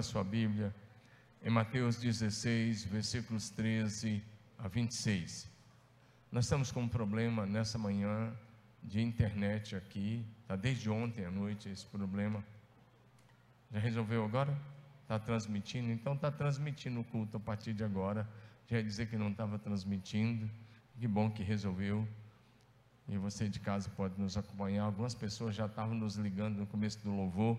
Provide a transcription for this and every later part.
a sua Bíblia em Mateus 16, versículos 13 a 26. Nós estamos com um problema nessa manhã de internet aqui, está desde ontem à noite esse problema. Já resolveu agora? Está transmitindo? Então está transmitindo o culto a partir de agora. Já ia dizer que não estava transmitindo. Que bom que resolveu. E você de casa pode nos acompanhar. Algumas pessoas já estavam nos ligando no começo do louvor,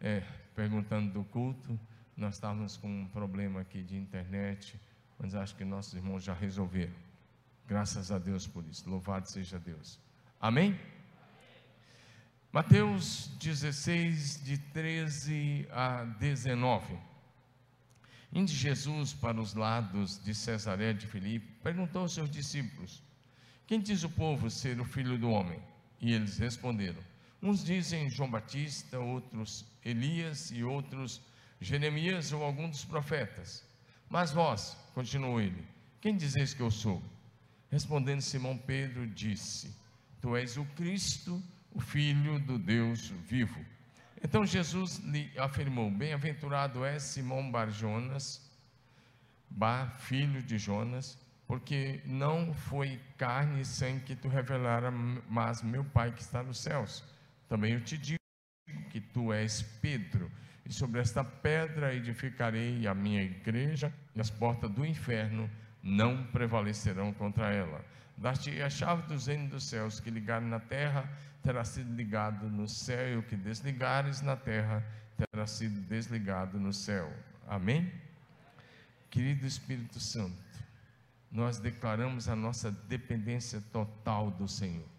é, perguntando do culto. Nós estávamos com um problema aqui de internet, mas acho que nossos irmãos já resolveram. Graças a Deus por isso. Louvado seja Deus. Amém? Mateus 16, de 13 a 19. Indo Jesus para os lados de Cesaré de Filipe, perguntou aos seus discípulos: Quem diz o povo ser o filho do homem? E eles responderam: Uns dizem João Batista, outros Elias e outros Jeremias ou algum dos profetas. Mas vós, continuou ele, quem dizeis que eu sou? Respondendo Simão Pedro, disse: Tu és o Cristo, o Filho do Deus vivo. Então Jesus lhe afirmou: Bem-aventurado é Simão Barjonas, Bar, filho de Jonas, porque não foi carne e sangue que tu revelara, mas meu Pai que está nos céus. Também eu te digo que tu és Pedro, e sobre esta pedra edificarei a minha igreja, e as portas do inferno não prevalecerão contra ela. Dar-te a chave dos reinos dos céus, que ligar na terra terá sido ligado no céu, e o que desligares na terra terá sido desligado no céu. Amém? Querido Espírito Santo, nós declaramos a nossa dependência total do Senhor.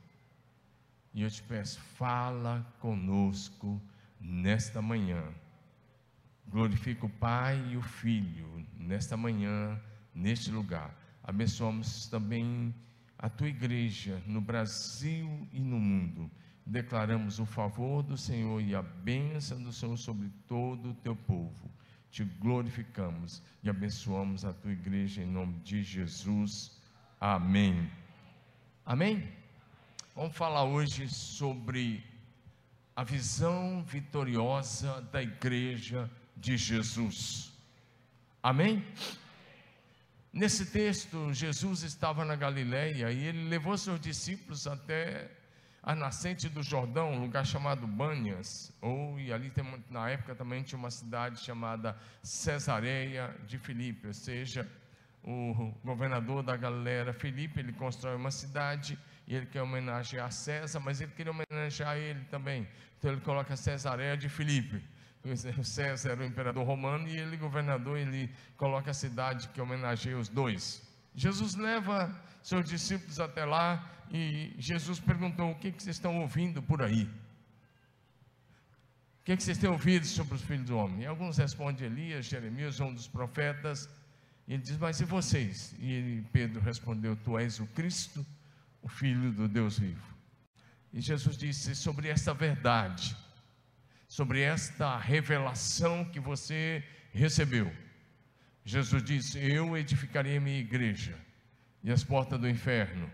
E eu te peço, fala conosco nesta manhã. Glorifica o Pai e o Filho nesta manhã, neste lugar. Abençoamos também a tua igreja no Brasil e no mundo. Declaramos o favor do Senhor e a bênção do Senhor sobre todo o teu povo. Te glorificamos e abençoamos a tua igreja em nome de Jesus. Amém. Amém? Vamos falar hoje sobre a visão vitoriosa da igreja de Jesus. Amém? Nesse texto, Jesus estava na Galileia e ele levou seus discípulos até a nascente do Jordão, um lugar chamado Banhas, ou e ali tem, na época também tinha uma cidade chamada Cesareia de Filipe, ou seja, o governador da Galileia Filipe, ele constrói uma cidade e ele quer homenagear César, mas ele queria homenagear ele também. Então ele coloca Cesareia de Filipe. César era o imperador romano e ele, governador, ele coloca a cidade que homenageia os dois. Jesus leva seus discípulos até lá e Jesus perguntou: O que, que vocês estão ouvindo por aí? O que, que vocês têm ouvido sobre os filhos do homem? E alguns respondem Elias, Jeremias, um dos profetas. E ele diz: Mas e vocês? E Pedro respondeu: Tu és o Cristo, o Filho do Deus vivo. E Jesus disse: Sobre esta verdade sobre esta revelação que você recebeu. Jesus disse: Eu edificarei a minha igreja, e as portas do inferno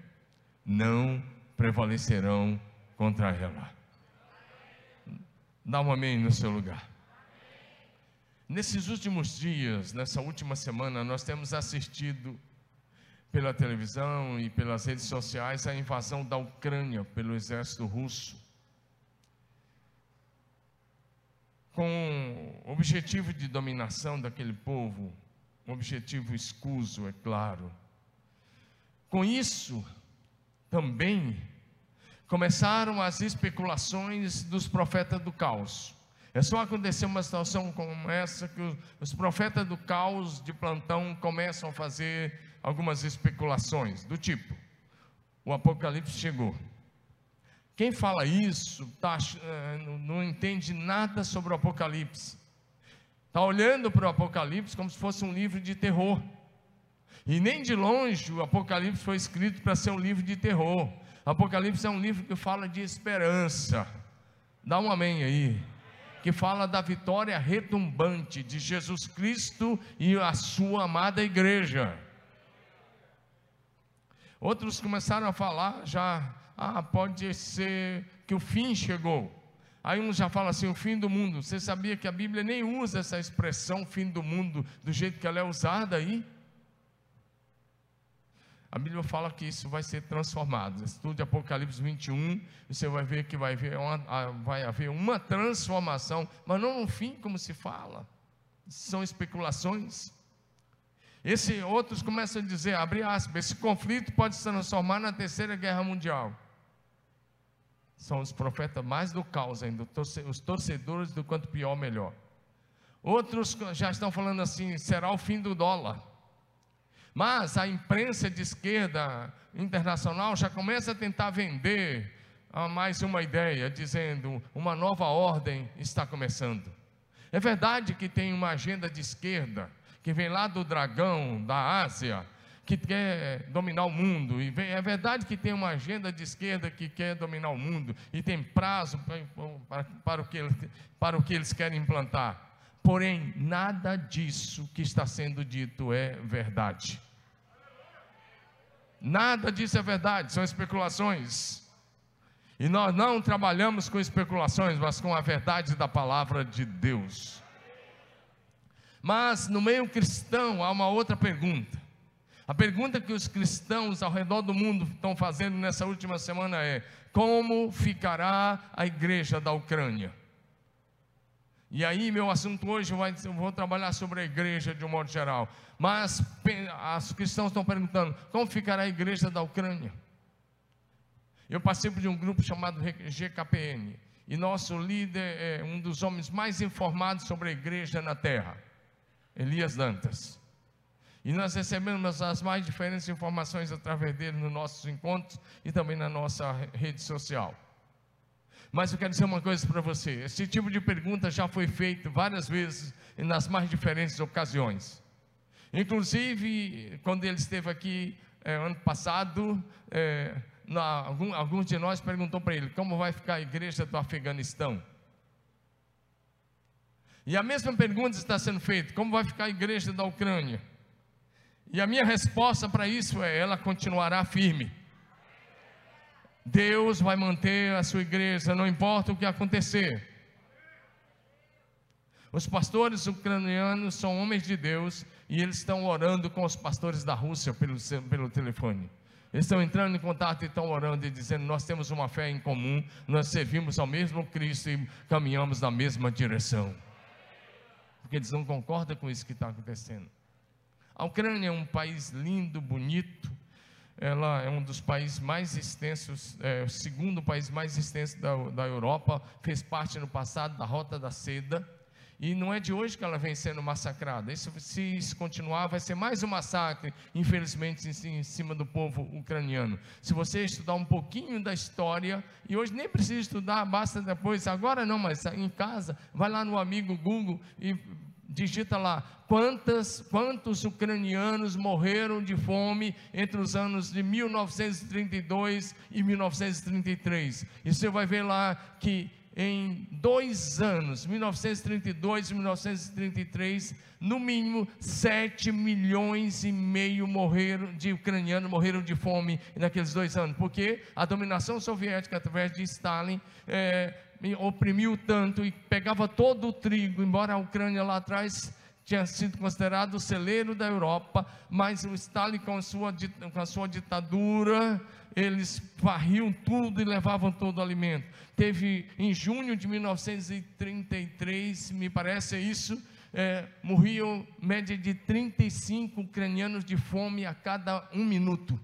não prevalecerão contra ela. Dá um amém no seu lugar. Nesses últimos dias, nessa última semana, nós temos assistido pela televisão e pelas redes sociais a invasão da Ucrânia pelo exército russo. com o objetivo de dominação daquele povo, um objetivo escuso, é claro. Com isso, também começaram as especulações dos profetas do caos. É só acontecer uma situação como essa que os profetas do caos de plantão começam a fazer algumas especulações, do tipo: o apocalipse chegou. Quem fala isso tá, eh, não entende nada sobre o Apocalipse. Está olhando para o Apocalipse como se fosse um livro de terror. E nem de longe o Apocalipse foi escrito para ser um livro de terror. Apocalipse é um livro que fala de esperança. Dá um amém aí. Que fala da vitória retumbante de Jesus Cristo e a sua amada igreja. Outros começaram a falar já ah, pode ser que o fim chegou. Aí um já fala assim, o fim do mundo. Você sabia que a Bíblia nem usa essa expressão fim do mundo do jeito que ela é usada aí? A Bíblia fala que isso vai ser transformado. Estude Apocalipse 21, você vai ver que vai haver, uma, vai haver uma transformação, mas não um fim como se fala. São especulações. Esse, outros começam a dizer, abre aspas, esse conflito pode se transformar na terceira guerra mundial. São os profetas mais do caos ainda, os torcedores do quanto pior, melhor. Outros já estão falando assim, será o fim do dólar. Mas a imprensa de esquerda internacional já começa a tentar vender ah, mais uma ideia, dizendo uma nova ordem está começando. É verdade que tem uma agenda de esquerda que vem lá do dragão da Ásia, que quer dominar o mundo. E vem, é verdade que tem uma agenda de esquerda que quer dominar o mundo e tem prazo para, para, o, que, para o que eles querem implantar. Porém, nada disso que está sendo dito é verdade. Nada disso é verdade, são especulações. E nós não trabalhamos com especulações, mas com a verdade da palavra de Deus. Mas no meio cristão há uma outra pergunta. A pergunta que os cristãos ao redor do mundo estão fazendo nessa última semana é: como ficará a igreja da Ucrânia? E aí, meu assunto hoje, vai, eu vou trabalhar sobre a igreja de um modo geral. Mas os cristãos estão perguntando: como ficará a igreja da Ucrânia? Eu participo de um grupo chamado GKPN. E nosso líder é um dos homens mais informados sobre a igreja na terra, Elias Dantas. E nós recebemos as mais diferentes informações através dele nos nossos encontros e também na nossa rede social. Mas eu quero dizer uma coisa para você: esse tipo de pergunta já foi feito várias vezes e nas mais diferentes ocasiões. Inclusive, quando ele esteve aqui é, ano passado, é, na, algum, alguns de nós perguntou para ele como vai ficar a igreja do Afeganistão. E a mesma pergunta está sendo feita: como vai ficar a igreja da Ucrânia? E a minha resposta para isso é: ela continuará firme. Deus vai manter a sua igreja, não importa o que acontecer. Os pastores ucranianos são homens de Deus e eles estão orando com os pastores da Rússia pelo, pelo telefone. Eles estão entrando em contato e estão orando e dizendo: Nós temos uma fé em comum, nós servimos ao mesmo Cristo e caminhamos na mesma direção. Porque eles não concordam com isso que está acontecendo. A Ucrânia é um país lindo, bonito, ela é um dos países mais extensos, é, o segundo país mais extenso da, da Europa, fez parte no passado da Rota da Seda, e não é de hoje que ela vem sendo massacrada. Isso, se isso continuar, vai ser mais um massacre, infelizmente, em, cima do povo ucraniano. Se você estudar um pouquinho da história, e hoje nem precisa estudar, basta depois, agora não, mas em casa, vai lá no amigo Google e digita lá quantas, quantos ucranianos morreram de fome entre os anos de 1932 e 1933. E você vai ver lá que em dois anos, 1932 e 1933, no mínimo 7 milhões e meio morreram de ucranianos morreram de fome naqueles dois anos, porque a dominação soviética através de Stalin é, oprimiu tanto e pegava todo o trigo, embora a Ucrânia lá atrás tinha sido considerado o celeiro da Europa, mas o Stalin com sua, com a sua ditadura, eles varriam tudo e levavam todo o alimento. Teve em junho de 1933, me parece isso, é, morriam média de 35 ucranianos de fome a cada um minuto.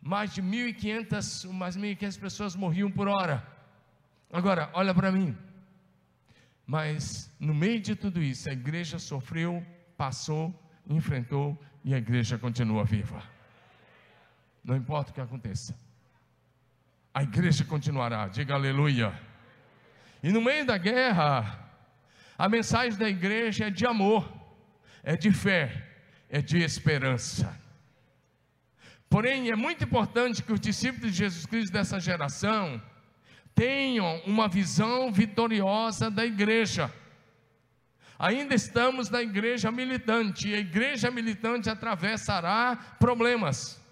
Mais de 1.500, mais 1.500 pessoas morriam por hora. Agora, olha para mim. Mas no meio de tudo isso, a igreja sofreu, passou, enfrentou e a igreja continua viva. Não importa o que aconteça. A igreja continuará. Diga aleluia. E no meio da guerra, a mensagem da igreja é de amor, é de fé, é de esperança. Porém, é muito importante que os discípulos de Jesus Cristo dessa geração tenham uma visão vitoriosa da igreja. Ainda estamos na igreja militante, e a igreja militante atravessará problemas.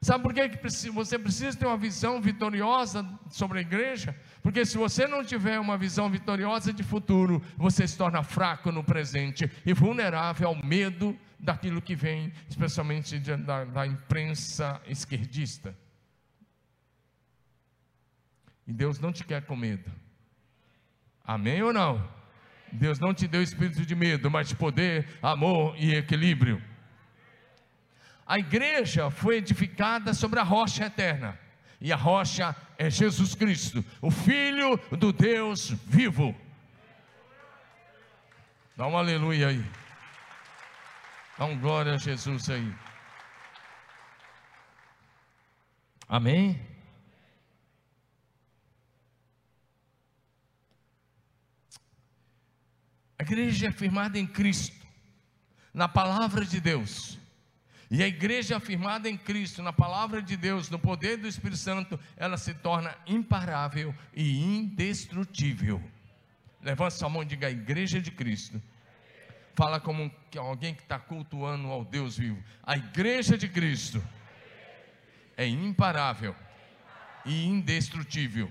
Sabe por que você precisa ter uma visão vitoriosa sobre a igreja? Porque se você não tiver uma visão vitoriosa de futuro, você se torna fraco no presente e vulnerável ao medo daquilo que vem, especialmente da, da imprensa esquerdista. E Deus não te quer com medo. Amém ou não? Deus não te deu espírito de medo, mas de poder, amor e equilíbrio. A igreja foi edificada sobre a rocha eterna, e a rocha é Jesus Cristo, o Filho do Deus vivo. Dá um aleluia aí. Dá um glória a Jesus aí. Amém? A igreja é firmada em Cristo, na palavra de Deus. E a igreja afirmada em Cristo, na palavra de Deus, no poder do Espírito Santo, ela se torna imparável e indestrutível. Levanta sua mão e diga: a igreja de Cristo. Fala como alguém que está cultuando ao Deus vivo. A igreja de Cristo é imparável e indestrutível.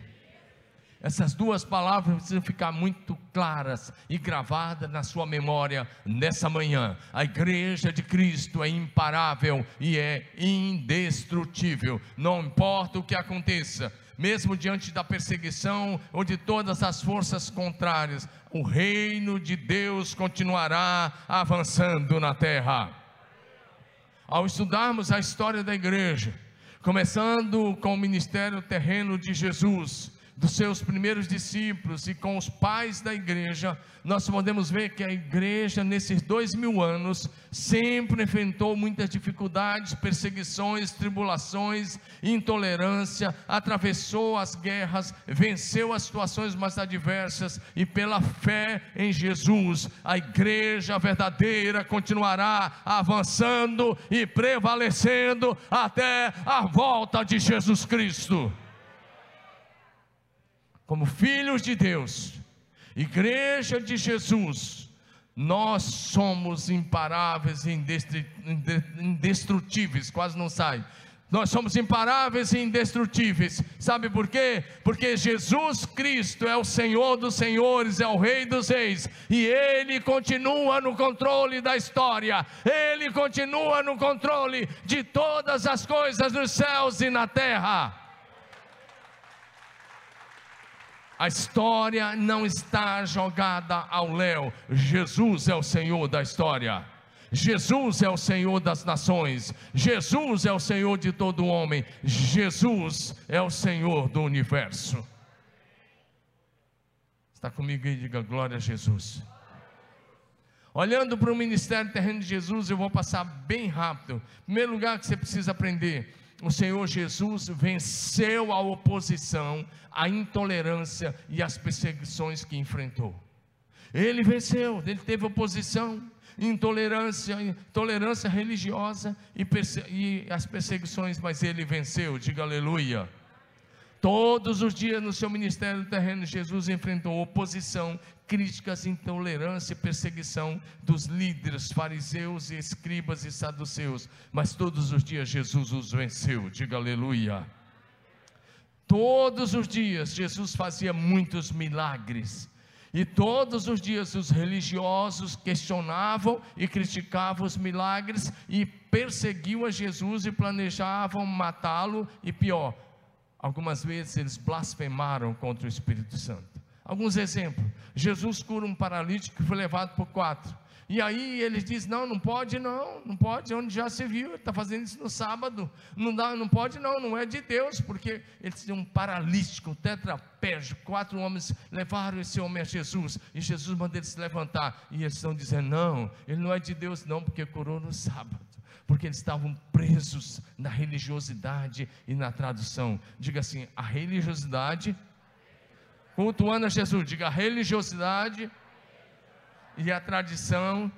Essas duas palavras precisam ficar muito claras e gravadas na sua memória nessa manhã. A igreja de Cristo é imparável e é indestrutível. Não importa o que aconteça, mesmo diante da perseguição ou de todas as forças contrárias, o reino de Deus continuará avançando na terra. Ao estudarmos a história da igreja, começando com o ministério terreno de Jesus, dos seus primeiros discípulos e com os pais da igreja, nós podemos ver que a igreja, nesses dois mil anos, sempre enfrentou muitas dificuldades, perseguições, tribulações, intolerância, atravessou as guerras, venceu as situações mais adversas e, pela fé em Jesus, a igreja verdadeira continuará avançando e prevalecendo até a volta de Jesus Cristo como filhos de Deus, igreja de Jesus, nós somos imparáveis e indestrutíveis, quase não sai. Nós somos imparáveis e indestrutíveis. Sabe por quê? Porque Jesus Cristo é o Senhor dos senhores, é o Rei dos reis, e Ele continua no controle da história, Ele continua no controle de todas as coisas nos céus e na terra. A história não está jogada ao léu. Jesus é o Senhor da história. Jesus é o Senhor das nações. Jesus é o Senhor de todo homem. Jesus é o Senhor do universo. Está comigo aí? Diga glória a Jesus. Olhando para o ministério terreno de Jesus, eu vou passar bem rápido. Primeiro lugar que você precisa aprender o Senhor Jesus venceu a oposição, a intolerância e as perseguições que enfrentou. Ele venceu, ele teve oposição, intolerância, tolerância religiosa e, e as perseguições, mas ele venceu, diga aleluia. Todos os dias no seu ministério terreno, Jesus enfrentou oposição, críticas, intolerância e perseguição dos líderes fariseus, escribas e saduceus, mas todos os dias Jesus os venceu, diga aleluia. Todos os dias Jesus fazia muitos milagres, e todos os dias os religiosos questionavam e criticavam os milagres e perseguiam a Jesus e planejavam matá-lo, e pior, algumas vezes eles blasfemaram contra o Espírito Santo. Alguns exemplos: Jesus cura um paralítico que foi levado por quatro. E aí ele diz: Não, não pode, não, não pode, onde já se viu, ele está fazendo isso no sábado, não, dá, não pode, não, não é de Deus, porque ele tinha um paralítico, um tetrapégico, quatro homens levaram esse homem a Jesus, e Jesus mandou ele se levantar, e eles estão dizendo: Não, ele não é de Deus, não, porque curou no sábado porque eles estavam presos na religiosidade e na tradução. Diga assim: a religiosidade, cultuando a Jesus, diga a religiosidade e a tradição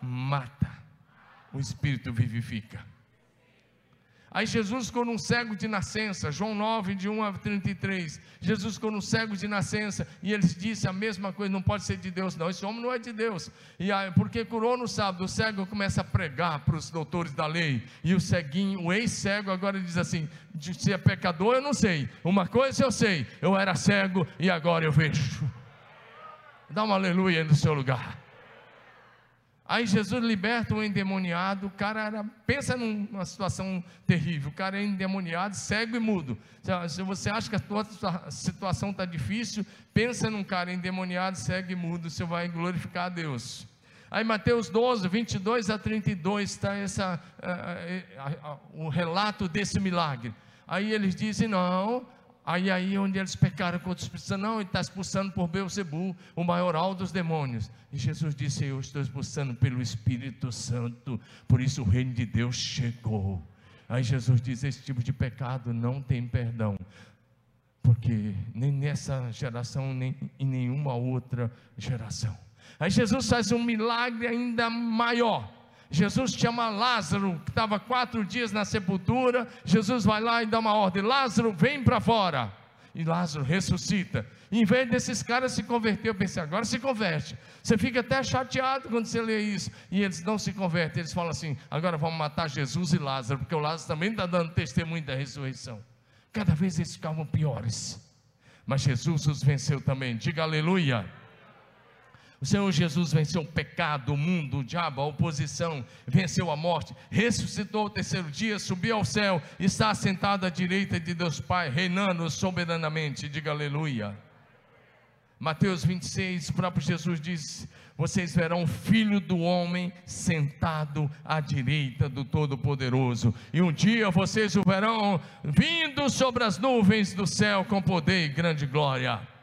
mata, o espírito vivifica. Aí Jesus ficou num cego de nascença, João 9, de 1 a 33. Jesus ficou num cego de nascença e ele disse a mesma coisa: não pode ser de Deus, não. Esse homem não é de Deus. E aí, porque curou no sábado, o cego começa a pregar para os doutores da lei. E o ceguinho, o ex-cego, agora diz assim: se é pecador, eu não sei. Uma coisa eu sei: eu era cego e agora eu vejo. Dá uma aleluia no seu lugar. Aí Jesus liberta o endemoniado, o cara era, pensa numa situação terrível, o cara é endemoniado, cego e mudo. Se você acha que a tua situação está difícil, pensa num cara endemoniado, cego e mudo, você vai glorificar a Deus. Aí Mateus 12, 22 a 32 está essa, uh, uh, uh, o relato desse milagre. Aí eles dizem: não, Aí aí onde eles pecaram contra Espírito Santo, não, ele está expulsando por Beuzebu, o maioral dos demônios. E Jesus disse: Eu estou expulsando pelo Espírito Santo, por isso o reino de Deus chegou. Aí Jesus diz: Esse tipo de pecado não tem perdão, porque nem nessa geração, nem em nenhuma outra geração. Aí Jesus faz um milagre ainda maior. Jesus chama Lázaro, que estava quatro dias na sepultura. Jesus vai lá e dá uma ordem: Lázaro, vem para fora. E Lázaro ressuscita. em vez desses caras se converter, eu pensei, agora se converte. Você fica até chateado quando você lê isso. E eles não se convertem. Eles falam assim: agora vamos matar Jesus e Lázaro, porque o Lázaro também está dando testemunho da ressurreição. Cada vez eles ficavam piores. Mas Jesus os venceu também. Diga aleluia. O Senhor Jesus venceu o pecado, o mundo, o diabo, a oposição, venceu a morte, ressuscitou o terceiro dia, subiu ao céu, está sentado à direita de Deus Pai, reinando soberanamente. Diga aleluia. Mateus 26, o próprio Jesus diz: Vocês verão o filho do homem sentado à direita do Todo-Poderoso, e um dia vocês o verão vindo sobre as nuvens do céu com poder e grande glória.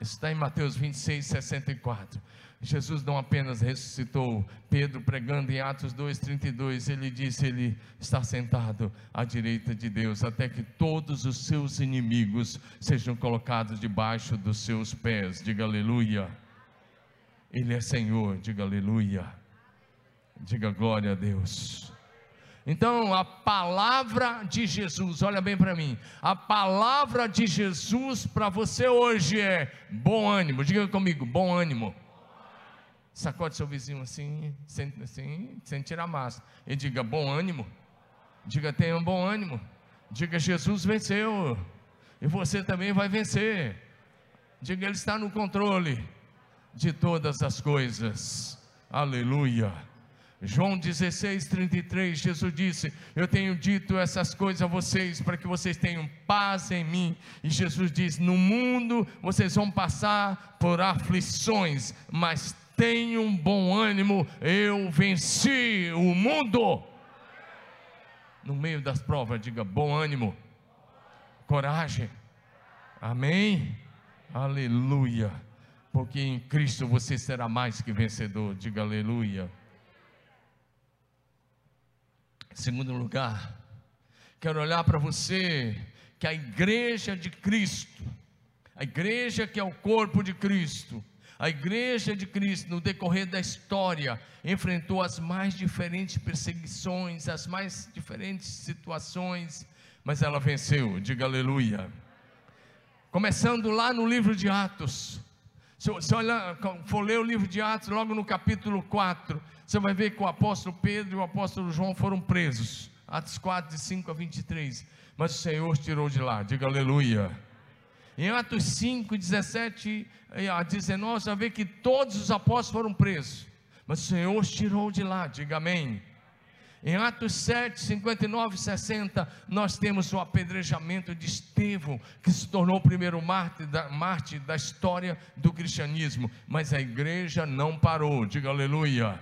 Está em Mateus 26, 64. Jesus não apenas ressuscitou, Pedro pregando em Atos 2:32, ele disse: Ele está sentado à direita de Deus, até que todos os seus inimigos sejam colocados debaixo dos seus pés. Diga aleluia. Ele é Senhor, diga aleluia. Diga glória a Deus. Então, a palavra de Jesus, olha bem para mim, a palavra de Jesus para você hoje é bom ânimo, diga comigo, bom ânimo. Sacode seu vizinho assim, sem, assim, sem tirar massa, e diga bom ânimo, diga tenha um bom ânimo, diga Jesus venceu, e você também vai vencer, diga Ele está no controle de todas as coisas, aleluia. João 16, 33, Jesus disse: Eu tenho dito essas coisas a vocês para que vocês tenham paz em mim. E Jesus diz: No mundo vocês vão passar por aflições, mas tenham bom ânimo, eu venci o mundo. No meio das provas, diga bom ânimo, coragem, amém, aleluia, porque em Cristo você será mais que vencedor, diga aleluia. Segundo lugar, quero olhar para você que a igreja de Cristo, a igreja que é o corpo de Cristo, a igreja de Cristo, no decorrer da história, enfrentou as mais diferentes perseguições, as mais diferentes situações, mas ela venceu, diga aleluia. Começando lá no livro de Atos, se você olhar, for ler o livro de Atos, logo no capítulo 4, você vai ver que o apóstolo Pedro e o apóstolo João foram presos. Atos 4, de 5 a 23. Mas o Senhor tirou de lá, diga aleluia. Em Atos 5, 17 a 19, você vai ver que todos os apóstolos foram presos. Mas o Senhor os tirou de lá, diga amém. Em Atos 7, 59 e 60, nós temos o apedrejamento de Estevão, que se tornou o primeiro mártir da, mártir da história do cristianismo. Mas a igreja não parou, diga aleluia.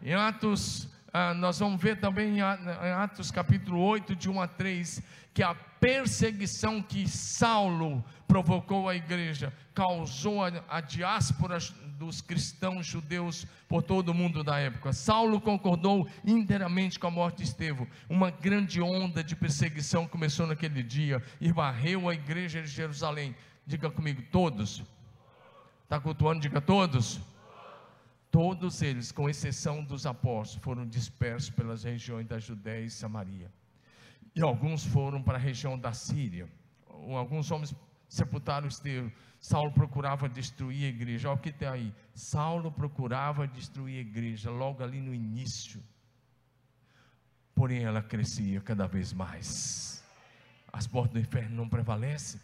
Em Atos, ah, nós vamos ver também em Atos capítulo 8, de 1 a 3, que a perseguição que Saulo provocou à igreja causou a, a diáspora dos cristãos judeus por todo o mundo da época. Saulo concordou inteiramente com a morte de Estevão. Uma grande onda de perseguição começou naquele dia e varreu a igreja de Jerusalém. Diga comigo, todos. Está cultuando? Diga todos. Todos eles, com exceção dos apóstolos, foram dispersos pelas regiões da Judéia e Samaria. E alguns foram para a região da Síria. Alguns homens sepultaram Estevão. Saulo procurava destruir a igreja. Olha o que tem aí. Saulo procurava destruir a igreja logo ali no início. Porém, ela crescia cada vez mais. As portas do inferno não prevalecem.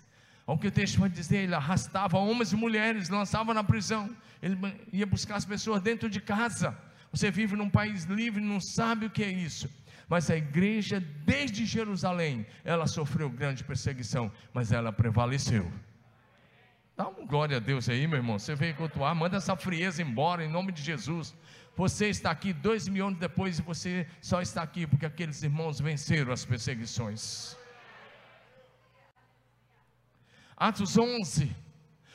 Olha o que o texto vai dizer: ele arrastava homens e mulheres, lançava na prisão. Ele ia buscar as pessoas dentro de casa. Você vive num país livre, não sabe o que é isso. Mas a igreja, desde Jerusalém, ela sofreu grande perseguição, mas ela prevaleceu. Dá uma glória a Deus aí, meu irmão. Você veio cultuar, manda essa frieza embora em nome de Jesus. Você está aqui dois mil anos depois e você só está aqui porque aqueles irmãos venceram as perseguições. Atos 11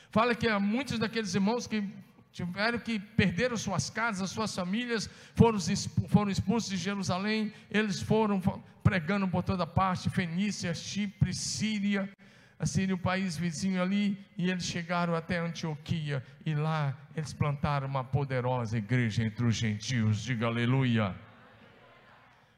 fala que há muitos daqueles irmãos que tiveram que perderam suas casas, suas famílias, foram, foram expulsos de Jerusalém, eles foram pregando por toda parte, Fenícia, Chipre, Síria, a Síria, o país vizinho ali, e eles chegaram até Antioquia, e lá eles plantaram uma poderosa igreja entre os gentios, diga aleluia.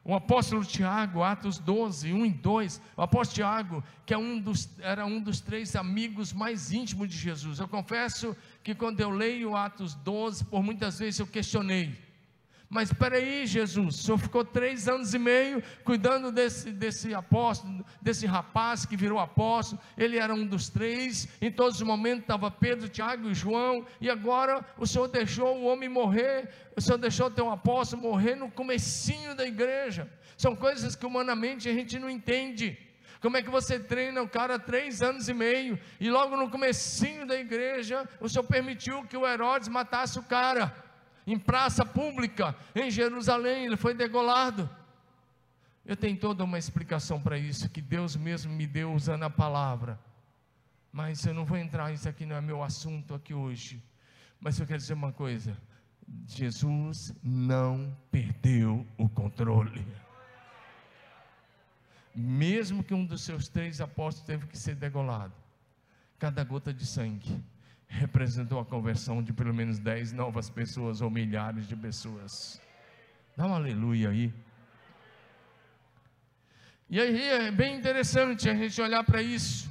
O apóstolo Tiago, Atos 12, 1 e 2, o apóstolo Tiago, que é um dos, era um dos três amigos mais íntimos de Jesus. Eu confesso que quando eu leio Atos 12, por muitas vezes eu questionei. Mas espera aí, Jesus, o senhor ficou três anos e meio cuidando desse, desse apóstolo, desse rapaz que virou apóstolo. Ele era um dos três. Em todos os momentos estava Pedro, Tiago e João. E agora o senhor deixou o homem morrer. O senhor deixou o teu apóstolo morrer no comecinho da igreja. São coisas que humanamente a gente não entende. Como é que você treina o cara três anos e meio e logo no comecinho da igreja o senhor permitiu que o Herodes matasse o cara? Em praça pública, em Jerusalém, ele foi degolado. Eu tenho toda uma explicação para isso, que Deus mesmo me deu usando a palavra. Mas eu não vou entrar, isso aqui não é meu assunto aqui hoje. Mas eu quero dizer uma coisa: Jesus não perdeu o controle. Mesmo que um dos seus três apóstolos teve que ser degolado, cada gota de sangue representou a conversão de pelo menos dez novas pessoas ou milhares de pessoas. Dá um aleluia aí. E aí é bem interessante a gente olhar para isso.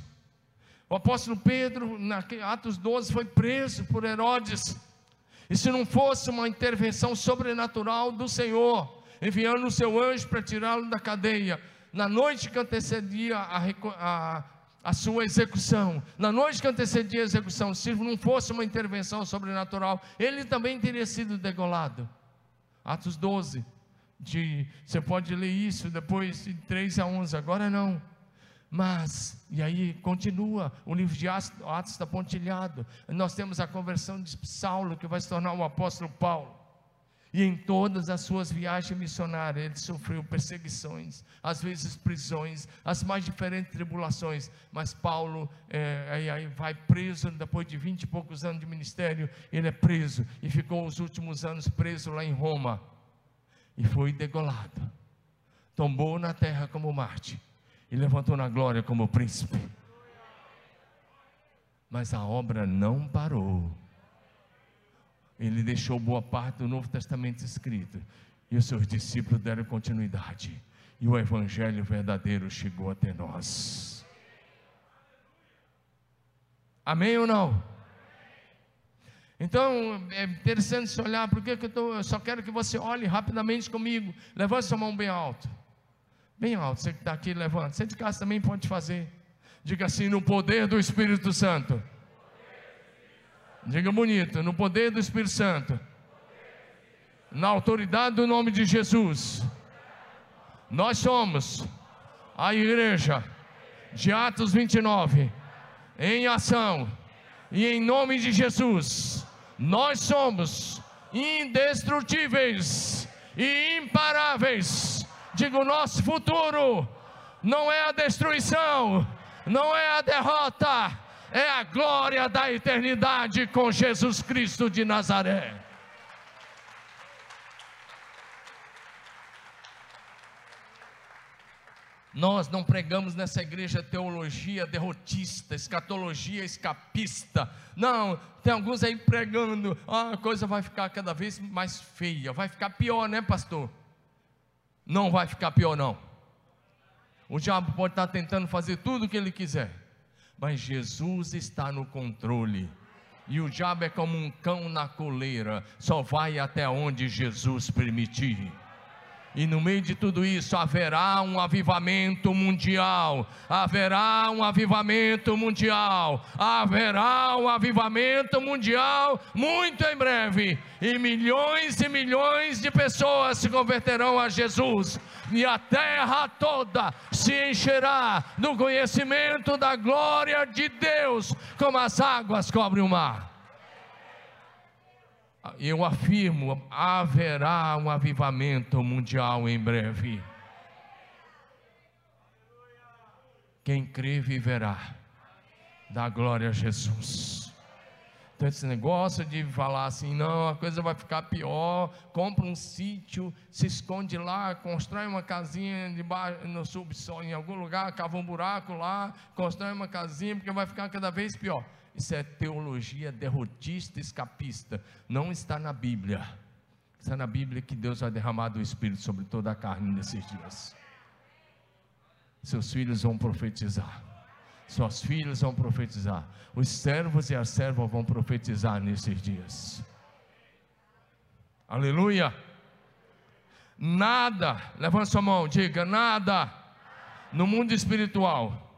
O apóstolo Pedro, na Atos 12, foi preso por Herodes. E se não fosse uma intervenção sobrenatural do Senhor, enviando o seu anjo para tirá-lo da cadeia, na noite que antecedia a, a, a sua execução. Na noite que antecedia a execução, se não fosse uma intervenção sobrenatural, ele também teria sido degolado. Atos 12. De, você pode ler isso depois de 3 a 11, agora não. Mas, e aí continua, o livro de Atos, está pontilhado. Nós temos a conversão de Saulo, que vai se tornar o apóstolo Paulo. E em todas as suas viagens missionárias, ele sofreu perseguições, às vezes prisões, as mais diferentes tribulações. Mas Paulo é, aí vai preso, depois de vinte e poucos anos de ministério, ele é preso e ficou os últimos anos preso lá em Roma. E foi degolado, tombou na terra como Marte e levantou na glória como príncipe. Mas a obra não parou ele deixou boa parte do Novo Testamento escrito. E os seus discípulos deram continuidade. E o Evangelho verdadeiro chegou até nós. Amém ou não? Então é interessante se olhar, porque que eu, tô, eu só quero que você olhe rapidamente comigo. Levante sua mão bem alto. Bem alto, você que está aqui, levante. Você de casa também pode fazer. Diga assim: no poder do Espírito Santo. Diga bonito, no poder do Espírito Santo. Na autoridade do nome de Jesus. Nós somos a igreja de Atos 29 em ação e em nome de Jesus. Nós somos indestrutíveis e imparáveis. Digo, o nosso futuro não é a destruição, não é a derrota, é a glória da eternidade com Jesus Cristo de Nazaré. Nós não pregamos nessa igreja teologia derrotista, escatologia escapista. Não, tem alguns aí pregando, ah, a coisa vai ficar cada vez mais feia, vai ficar pior, né, pastor? Não vai ficar pior, não. O diabo pode estar tentando fazer tudo o que ele quiser, mas Jesus está no controle. E o diabo é como um cão na coleira, só vai até onde Jesus permitir. E no meio de tudo isso haverá um avivamento mundial, haverá um avivamento mundial, haverá um avivamento mundial muito em breve, e milhões e milhões de pessoas se converterão a Jesus, e a terra toda se encherá do conhecimento da glória de Deus, como as águas cobrem o mar eu afirmo, haverá um avivamento mundial em breve. Quem crê viverá. Dá glória a Jesus. Então, esse negócio de falar assim, não, a coisa vai ficar pior, compra um sítio, se esconde lá, constrói uma casinha no subsolo, em algum lugar, cava um buraco lá, constrói uma casinha, porque vai ficar cada vez pior. Isso é teologia derrotista, escapista. Não está na Bíblia. Está na Bíblia que Deus vai derramar do Espírito sobre toda a carne nesses dias. Seus filhos vão profetizar. Suas filhas vão profetizar. Os servos e as servas vão profetizar nesses dias. Aleluia. Nada, levanta sua mão, diga: nada no mundo espiritual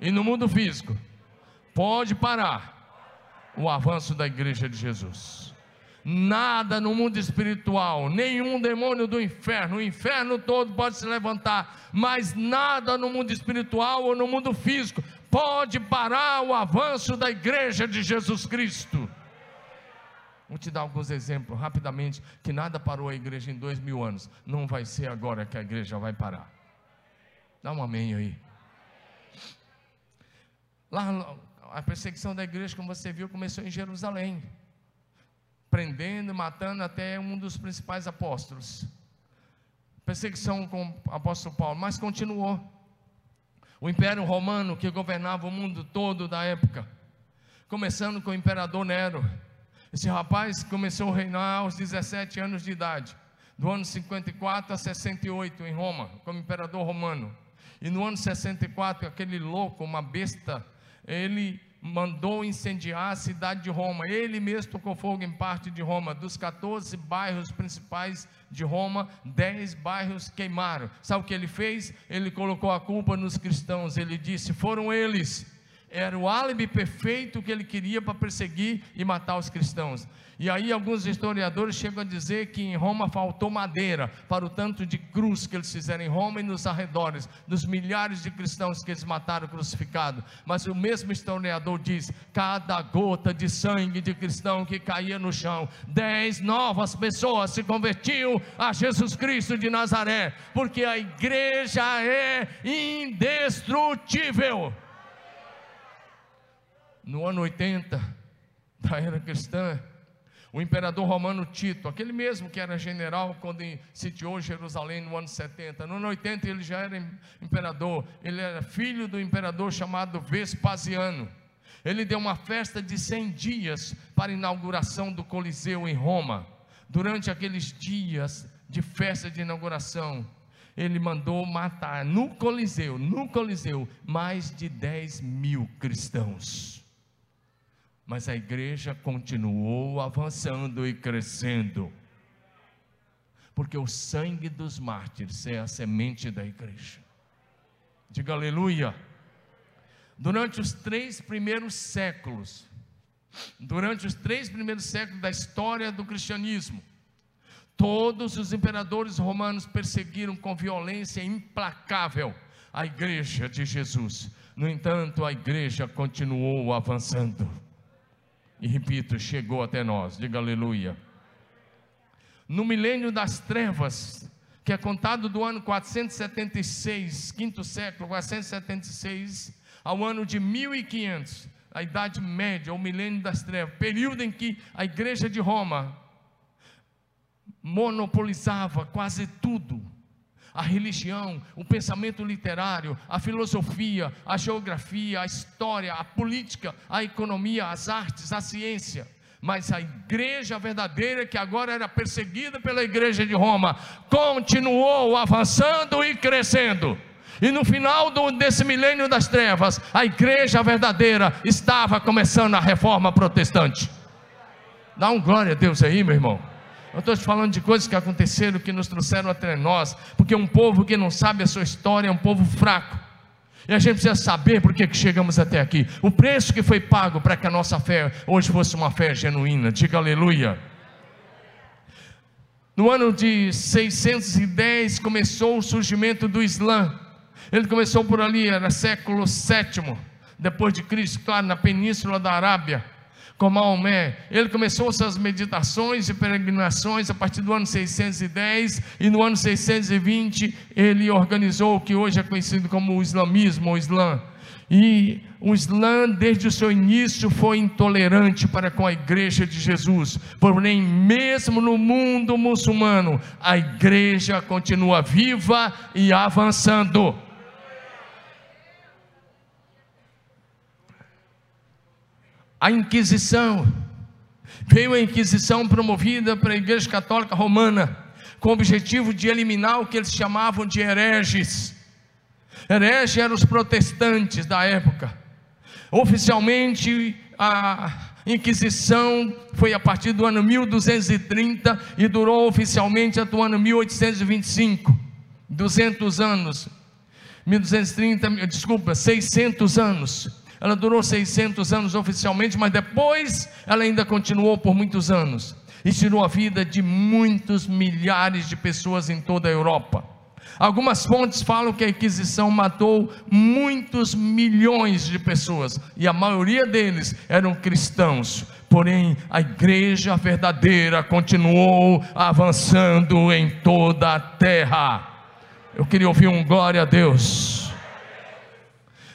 e no mundo físico pode parar o avanço da igreja de Jesus. Nada no mundo espiritual, nenhum demônio do inferno, o inferno todo pode se levantar, mas nada no mundo espiritual ou no mundo físico pode parar o avanço da igreja de Jesus Cristo. Vou te dar alguns exemplos rapidamente, que nada parou a igreja em dois mil anos. Não vai ser agora que a igreja vai parar. Dá um amém aí. Lá a perseguição da igreja, como você viu, começou em Jerusalém, prendendo, matando até um dos principais apóstolos. Perseguição com o apóstolo Paulo, mas continuou. O Império Romano, que governava o mundo todo da época, começando com o imperador Nero. Esse rapaz começou a reinar aos 17 anos de idade, do ano 54 a 68 em Roma, como imperador romano. E no ano 64, aquele louco, uma besta ele mandou incendiar a cidade de Roma. Ele mesmo tocou fogo em parte de Roma. Dos 14 bairros principais de Roma, 10 bairros queimaram. Sabe o que ele fez? Ele colocou a culpa nos cristãos. Ele disse: foram eles. Era o álibi perfeito que ele queria para perseguir e matar os cristãos. E aí alguns historiadores chegam a dizer que em Roma faltou madeira para o tanto de cruz que eles fizeram em Roma e nos arredores, dos milhares de cristãos que eles mataram crucificado. Mas o mesmo historiador diz: cada gota de sangue de cristão que caía no chão, dez novas pessoas se convertiam a Jesus Cristo de Nazaré, porque a igreja é indestrutível. No ano 80 da era cristã, o imperador romano Tito, aquele mesmo que era general quando sitiou Jerusalém no ano 70, no ano 80 ele já era imperador, ele era filho do imperador chamado Vespasiano. Ele deu uma festa de 100 dias para a inauguração do Coliseu em Roma. Durante aqueles dias de festa de inauguração, ele mandou matar no Coliseu, no Coliseu, mais de 10 mil cristãos mas a igreja continuou avançando e crescendo, porque o sangue dos mártires é a semente da igreja. Diga aleluia. Durante os três primeiros séculos, durante os três primeiros séculos da história do cristianismo, todos os imperadores romanos perseguiram com violência implacável a igreja de Jesus. No entanto, a igreja continuou avançando. E repito, chegou até nós. Diga aleluia. No milênio das trevas, que é contado do ano 476, quinto século, 476, ao ano de 1500, a Idade Média, o milênio das trevas, período em que a Igreja de Roma monopolizava quase tudo a religião, o pensamento literário, a filosofia, a geografia, a história, a política, a economia, as artes, a ciência. Mas a igreja verdadeira, que agora era perseguida pela igreja de Roma, continuou avançando e crescendo. E no final do, desse milênio das trevas, a igreja verdadeira estava começando a reforma protestante. Dá um glória a Deus aí, meu irmão. Eu estou te falando de coisas que aconteceram, que nos trouxeram até nós, porque um povo que não sabe a sua história é um povo fraco. E a gente precisa saber por que chegamos até aqui. O preço que foi pago para que a nossa fé hoje fosse uma fé genuína. Diga aleluia. No ano de 610 começou o surgimento do Islã. Ele começou por ali, era século VII depois de Cristo, claro, na península da Arábia com Maomé. Ele começou suas meditações e peregrinações a partir do ano 610 e no ano 620 ele organizou o que hoje é conhecido como o islamismo, o Islã. E o Islã, desde o seu início, foi intolerante para com a igreja de Jesus. Porém, mesmo no mundo muçulmano, a igreja continua viva e avançando. A Inquisição. Veio a Inquisição promovida pela Igreja Católica Romana, com o objetivo de eliminar o que eles chamavam de hereges. Hereges eram os protestantes da época. Oficialmente, a Inquisição foi a partir do ano 1230 e durou oficialmente até o ano 1825, 200 anos. 1230, desculpa, 600 anos. Ela durou 600 anos oficialmente, mas depois ela ainda continuou por muitos anos e tirou a vida de muitos milhares de pessoas em toda a Europa. Algumas fontes falam que a Inquisição matou muitos milhões de pessoas e a maioria deles eram cristãos. Porém, a igreja verdadeira continuou avançando em toda a terra. Eu queria ouvir um glória a Deus.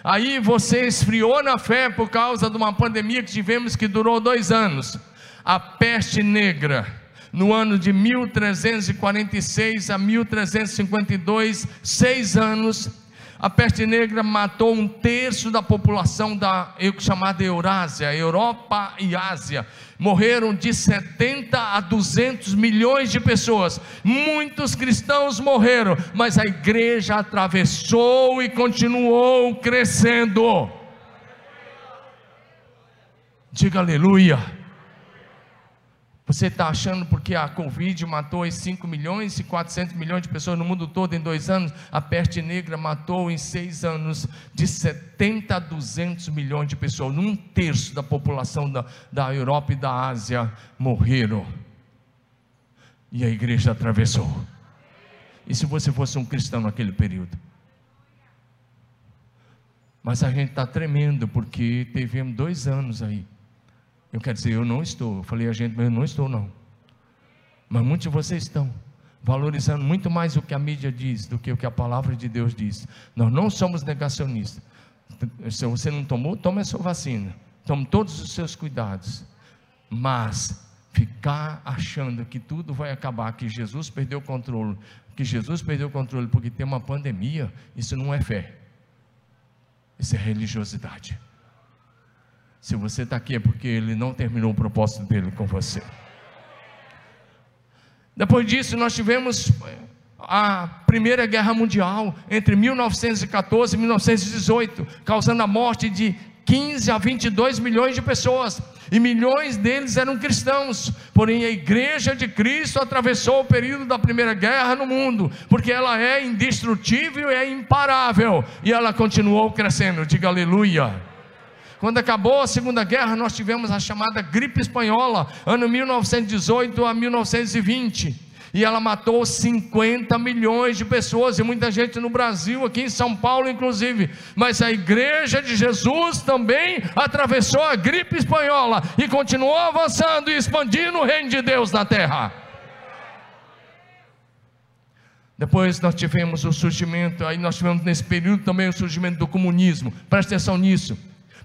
Aí você esfriou na fé por causa de uma pandemia que tivemos que durou dois anos. A peste negra, no ano de 1346 a 1352, seis anos, a peste negra matou um terço da população da chamada Eurásia, Europa e Ásia morreram de 70 a 200 milhões de pessoas. Muitos cristãos morreram, mas a igreja atravessou e continuou crescendo. Diga aleluia. Você está achando porque a Covid matou 5 milhões e 400 milhões de pessoas no mundo todo em dois anos? A peste negra matou em seis anos de 70 a 200 milhões de pessoas. Um terço da população da, da Europa e da Ásia morreram. E a igreja atravessou. E se você fosse um cristão naquele período? Mas a gente está tremendo porque tivemos dois anos aí eu quero dizer, eu não estou. Eu falei a gente, mas eu não estou, não. Mas muitos de vocês estão valorizando muito mais o que a mídia diz do que o que a palavra de Deus diz. Nós não somos negacionistas. Se você não tomou, tome a sua vacina. Tome todos os seus cuidados. Mas ficar achando que tudo vai acabar, que Jesus perdeu o controle, que Jesus perdeu o controle porque tem uma pandemia, isso não é fé. Isso é religiosidade. Se você está aqui é porque ele não terminou o propósito dele com você. Depois disso, nós tivemos eh, a Primeira Guerra Mundial entre 1914 e 1918, causando a morte de 15 a 22 milhões de pessoas, e milhões deles eram cristãos. Porém, a igreja de Cristo atravessou o período da Primeira Guerra no mundo, porque ela é indestrutível e é imparável, e ela continuou crescendo. Diga aleluia. Quando acabou a Segunda Guerra, nós tivemos a chamada gripe espanhola, ano 1918 a 1920. E ela matou 50 milhões de pessoas, e muita gente no Brasil, aqui em São Paulo, inclusive. Mas a igreja de Jesus também atravessou a gripe espanhola e continuou avançando e expandindo o reino de Deus na terra. Depois nós tivemos o surgimento, aí nós tivemos nesse período também o surgimento do comunismo. Preste atenção nisso.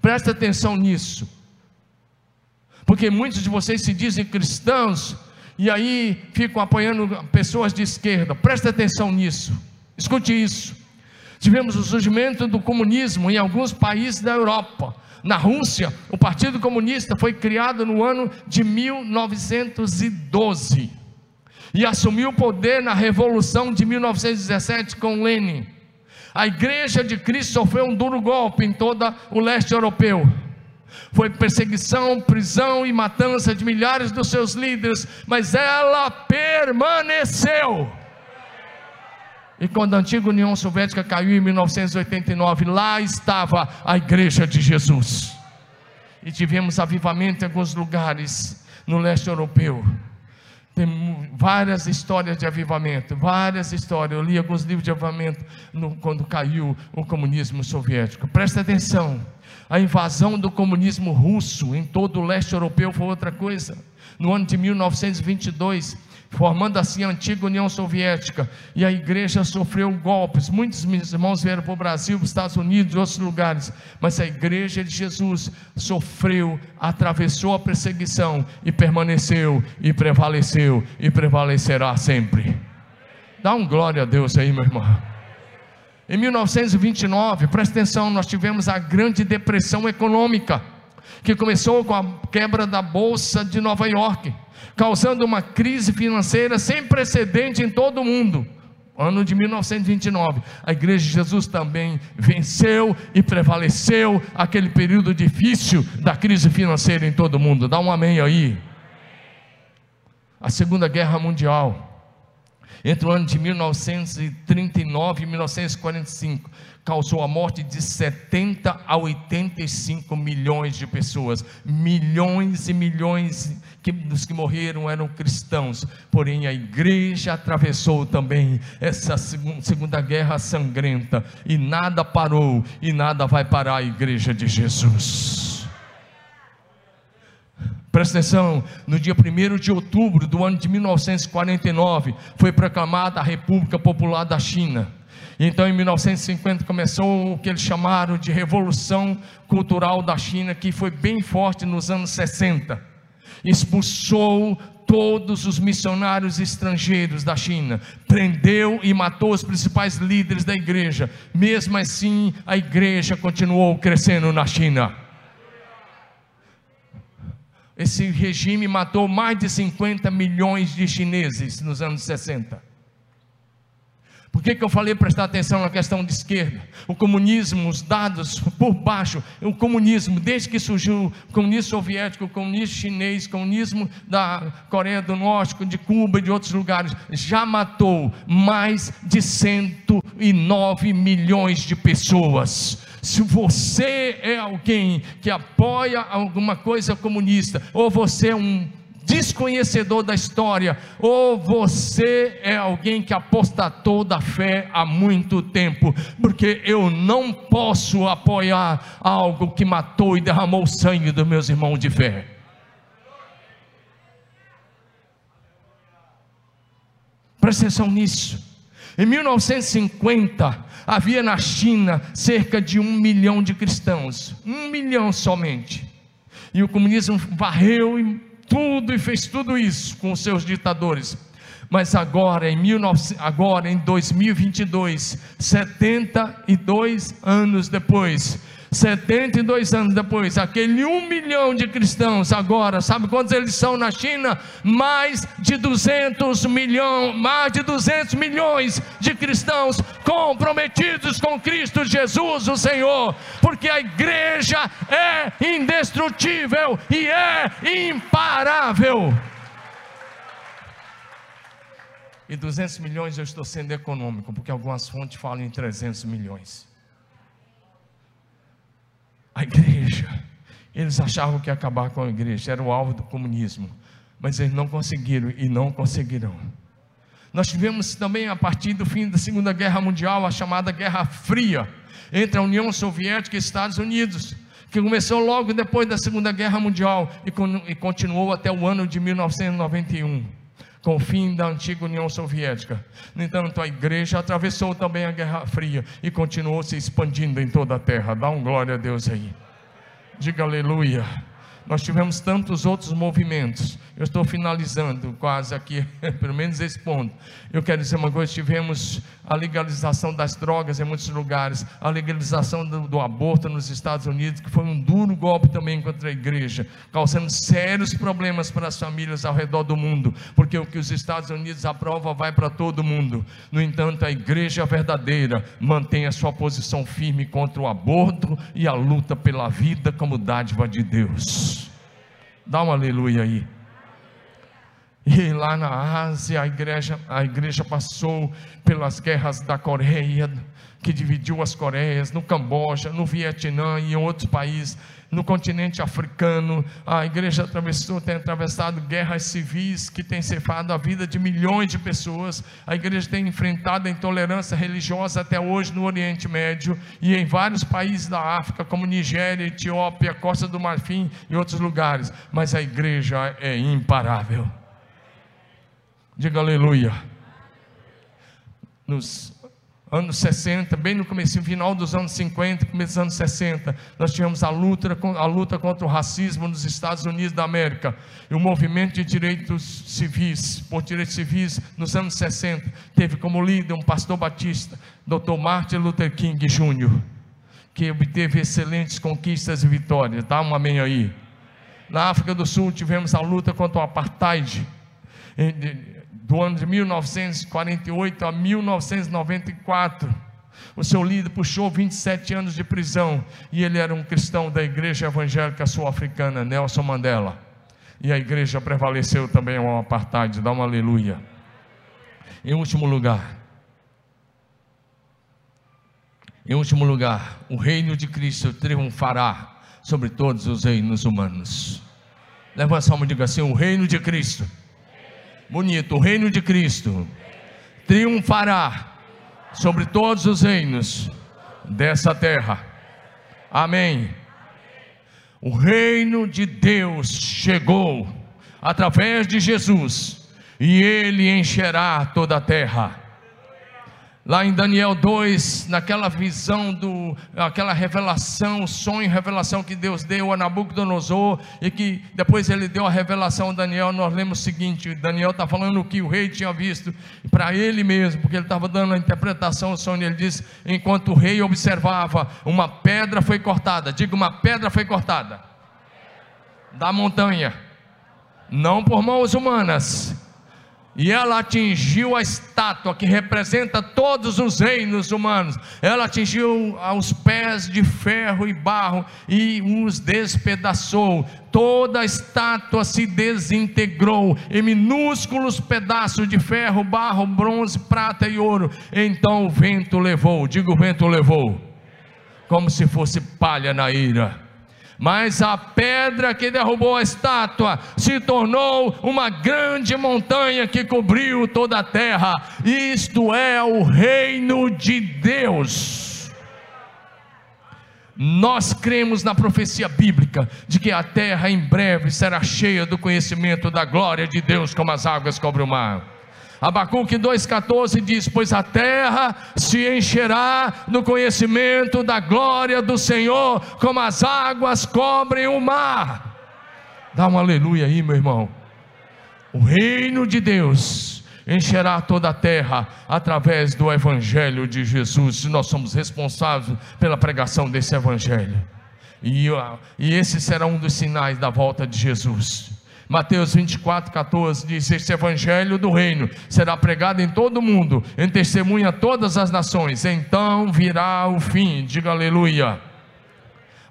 Preste atenção nisso. Porque muitos de vocês se dizem cristãos e aí ficam apoiando pessoas de esquerda. Preste atenção nisso. Escute isso. Tivemos o surgimento do comunismo em alguns países da Europa. Na Rússia, o Partido Comunista foi criado no ano de 1912 e assumiu o poder na Revolução de 1917 com Lenin. A igreja de Cristo sofreu um duro golpe em todo o leste europeu. Foi perseguição, prisão e matança de milhares dos seus líderes, mas ela permaneceu. E quando a antiga União Soviética caiu em 1989, lá estava a igreja de Jesus. E tivemos avivamento em alguns lugares no leste europeu. Tem várias histórias de avivamento, várias histórias. Eu li alguns livros de avivamento no, quando caiu o comunismo soviético. Presta atenção: a invasão do comunismo russo em todo o leste europeu foi outra coisa. No ano de 1922, formando assim a antiga União Soviética, e a igreja sofreu golpes. Muitos irmãos vieram para o Brasil, para os Estados Unidos outros lugares, mas a igreja de Jesus sofreu, atravessou a perseguição e permaneceu, e prevaleceu, e prevalecerá sempre. Dá um glória a Deus aí, meu irmão. Em 1929, presta atenção, nós tivemos a grande depressão econômica, que começou com a quebra da Bolsa de Nova York causando uma crise financeira sem precedente em todo o mundo. Ano de 1929, a Igreja de Jesus também venceu e prevaleceu aquele período difícil da crise financeira em todo o mundo. Dá um amém aí. A Segunda Guerra Mundial, entre o ano de 1939 e 1945, causou a morte de 70 a 85 milhões de pessoas. Milhões e milhões que, dos que morreram eram cristãos, porém a igreja atravessou também essa segunda guerra sangrenta e nada parou e nada vai parar a igreja de Jesus. Presta atenção, no dia 1 de outubro do ano de 1949, foi proclamada a República Popular da China. Então, em 1950, começou o que eles chamaram de Revolução Cultural da China, que foi bem forte nos anos 60. Expulsou todos os missionários estrangeiros da China, prendeu e matou os principais líderes da igreja. Mesmo assim, a igreja continuou crescendo na China. Esse regime matou mais de 50 milhões de chineses nos anos 60. Por que, que eu falei prestar atenção na questão de esquerda? O comunismo, os dados por baixo, o comunismo, desde que surgiu o comunismo soviético, o comunismo chinês, o comunismo da Coreia do Norte, de Cuba e de outros lugares, já matou mais de 109 milhões de pessoas. Se você é alguém que apoia alguma coisa comunista, ou você é um desconhecedor da história, ou você é alguém que apostatou da fé há muito tempo, porque eu não posso apoiar algo que matou e derramou o sangue dos meus irmãos de fé. Presta atenção nisso. Em 1950, havia na China cerca de um milhão de cristãos, um milhão somente. E o comunismo varreu tudo e fez tudo isso com seus ditadores. Mas agora, em, 19, agora, em 2022, 72 anos depois, 72 anos depois, aquele um milhão de cristãos agora, sabe quantos eles são na China? Mais de 200 milhões, mais de 200 milhões de cristãos comprometidos com Cristo Jesus, o Senhor, porque a igreja é indestrutível e é imparável. E 200 milhões eu estou sendo econômico, porque algumas fontes falam em 300 milhões a igreja. Eles achavam que ia acabar com a igreja, era o alvo do comunismo, mas eles não conseguiram e não conseguirão. Nós tivemos também, a partir do fim da Segunda Guerra Mundial, a chamada Guerra Fria, entre a União Soviética e Estados Unidos, que começou logo depois da Segunda Guerra Mundial e, continuou até o ano de 1991 com o fim da antiga União Soviética. No entanto, a igreja atravessou também a Guerra Fria e continuou se expandindo em toda a terra. Dá um glória a Deus aí. Diga aleluia. Nós tivemos tantos outros movimentos. Eu estou finalizando quase aqui, pelo menos esse ponto. Eu quero dizer uma coisa: tivemos a legalização das drogas em muitos lugares, a legalização do, do aborto nos Estados Unidos, que foi um duro golpe também contra a igreja, causando sérios problemas para as famílias ao redor do mundo, porque o que os Estados Unidos aprovam vai para todo mundo. No entanto, a igreja verdadeira mantém a sua posição firme contra o aborto e a luta pela vida como dádiva de Deus. Dá um aleluia aí. E lá na Ásia, a igreja, a igreja passou pelas guerras da Coreia, que dividiu as Coreias, no Camboja, no Vietnã e em outros países, no continente africano. A igreja atravessou, tem atravessado guerras civis que têm cefado a vida de milhões de pessoas. A igreja tem enfrentado a intolerância religiosa até hoje no Oriente Médio e em vários países da África, como Nigéria, Etiópia, Costa do Marfim e outros lugares. Mas a igreja é imparável. Diga aleluia. Nos anos 60, bem no começo, final dos anos 50, começo dos anos 60, nós tivemos a luta, a luta contra o racismo nos Estados Unidos da América. E o movimento de direitos civis, por direitos civis, nos anos 60, teve como líder um pastor batista, Dr. Martin Luther King Jr., que obteve excelentes conquistas e vitórias. Dá um amém aí. Na África do Sul tivemos a luta contra o apartheid do ano de 1948 a 1994. O seu líder puxou 27 anos de prisão e ele era um cristão da igreja evangélica sul-africana, Nelson Mandela. E a igreja prevaleceu também ao apartheid, dá uma aleluia. Em último lugar, em último lugar, o reino de Cristo triunfará sobre todos os reinos humanos. Levanta a mão e diga assim: o reino de Cristo Bonito, o reino de Cristo triunfará sobre todos os reinos dessa terra. Amém. O reino de Deus chegou através de Jesus e ele encherá toda a terra. Lá em Daniel 2, naquela visão do, aquela revelação, sonho, revelação que Deus deu a Nabucodonosor e que depois ele deu a revelação a Daniel, nós lemos o seguinte: Daniel está falando o que o rei tinha visto para ele mesmo, porque ele estava dando a interpretação do sonho. Ele disse: enquanto o rei observava, uma pedra foi cortada. Diga, uma pedra foi cortada da montanha, não por mãos humanas e ela atingiu a estátua que representa todos os reinos humanos. Ela atingiu aos pés de ferro e barro e os despedaçou. Toda a estátua se desintegrou em minúsculos pedaços de ferro, barro, bronze, prata e ouro. Então o vento levou, digo o vento levou, como se fosse palha na ira mas a pedra que derrubou a estátua se tornou uma grande montanha que cobriu toda a terra. Isto é o reino de Deus. Nós cremos na profecia bíblica de que a terra em breve será cheia do conhecimento da glória de Deus, como as águas cobrem o mar. Abacuque 2,14 diz: Pois a terra se encherá no conhecimento da glória do Senhor, como as águas cobrem o mar. Dá um aleluia aí, meu irmão. O reino de Deus encherá toda a terra através do Evangelho de Jesus. Nós somos responsáveis pela pregação desse Evangelho. E, e esse será um dos sinais da volta de Jesus. Mateus 24, 14 diz: Este evangelho do reino será pregado em todo o mundo, em testemunha a todas as nações, então virá o fim. Diga aleluia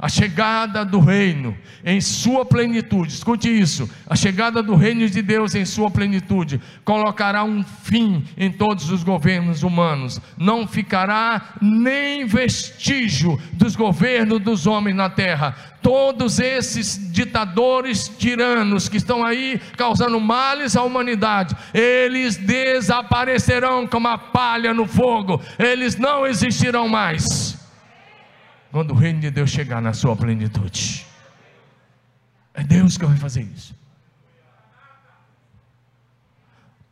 a chegada do reino em sua plenitude, escute isso: a chegada do reino de Deus em sua plenitude colocará um fim em todos os governos humanos, não ficará nem vestígio dos governos dos homens na terra. Todos esses ditadores tiranos que estão aí causando males à humanidade, eles desaparecerão como a palha no fogo, eles não existirão mais quando o reino de Deus chegar na sua plenitude. É Deus que vai fazer isso.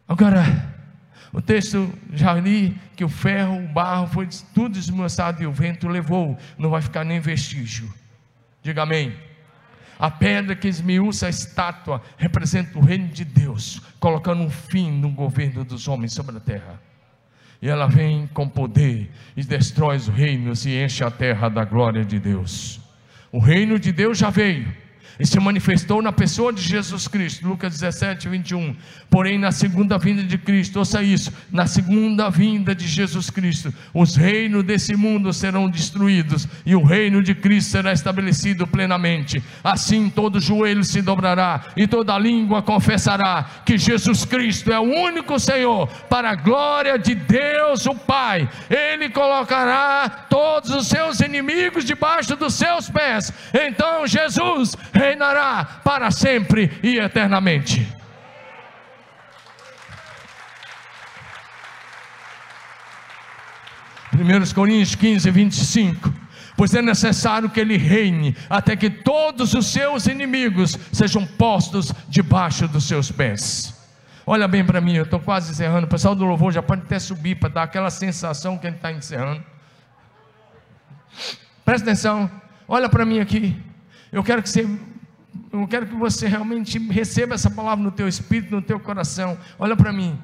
Agora, o texto já li que o ferro, o barro foi tudo desmoçado e o vento levou, não vai ficar nem vestígio. Diga amém. A pedra que esmiuça a estátua representa o reino de Deus, colocando um fim no governo dos homens sobre a terra. E ela vem com poder e destrói os reinos e enche a terra da glória de Deus. O reino de Deus já veio e se manifestou na pessoa de Jesus Cristo, Lucas 17, 21. Porém, na segunda vinda de Cristo, ouça isso: na segunda vinda de Jesus Cristo, os reinos desse mundo serão destruídos e o reino de Cristo será estabelecido plenamente. Assim, todo joelho se dobrará e toda língua confessará que Jesus Cristo é o único Senhor, para a glória de Deus, o Pai. Ele colocará todos os seus inimigos debaixo dos seus pés. Então, Jesus reinará para sempre e eternamente. Primeiros Coríntios 15, 25 pois é necessário que ele reine, até que todos os seus inimigos sejam postos debaixo dos seus pés. Olha bem para mim, eu estou quase encerrando. O pessoal do louvor já pode até subir para dar aquela sensação que ele está encerrando. Presta atenção, olha para mim aqui. Eu quero que você eu quero que você realmente receba essa palavra no teu espírito, no teu coração. Olha para mim.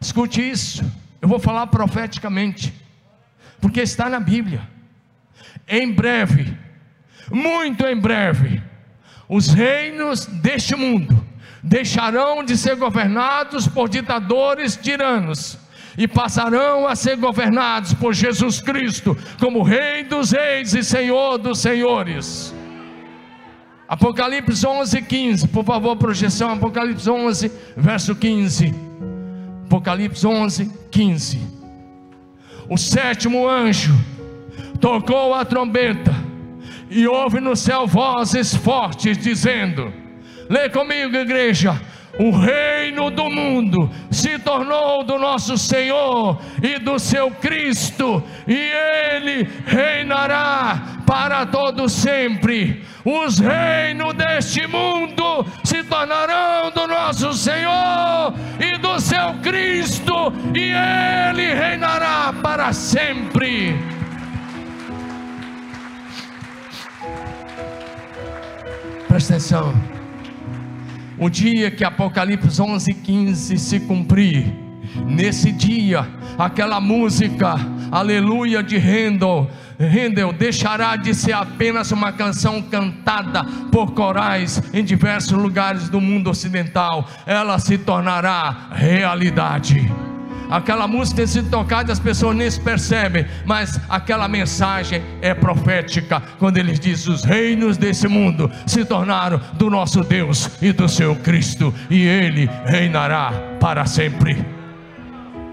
Escute isso. Eu vou falar profeticamente, porque está na Bíblia. Em breve, muito em breve, os reinos deste mundo deixarão de ser governados por ditadores tiranos e passarão a ser governados por Jesus Cristo como Rei dos Reis e Senhor dos Senhores. Apocalipse 11, 15, por favor, projeção, Apocalipse 11, verso 15. Apocalipse 11, 15. O sétimo anjo tocou a trombeta, e houve no céu vozes fortes dizendo: Lê comigo, igreja o reino do mundo se tornou do nosso Senhor e do seu Cristo, e ele reinará para todo sempre. Os reinos deste mundo se tornarão do nosso Senhor e do seu Cristo, e ele reinará para sempre. Presta atenção o dia que Apocalipse 11, 15 se cumprir, nesse dia, aquela música, aleluia de Handel, Handel deixará de ser apenas uma canção cantada por corais em diversos lugares do mundo ocidental, ela se tornará realidade. Aquela música tem sido tocada e as pessoas nem se percebem, mas aquela mensagem é profética, quando ele diz: Os reinos desse mundo se tornaram do nosso Deus e do seu Cristo, e ele reinará para sempre.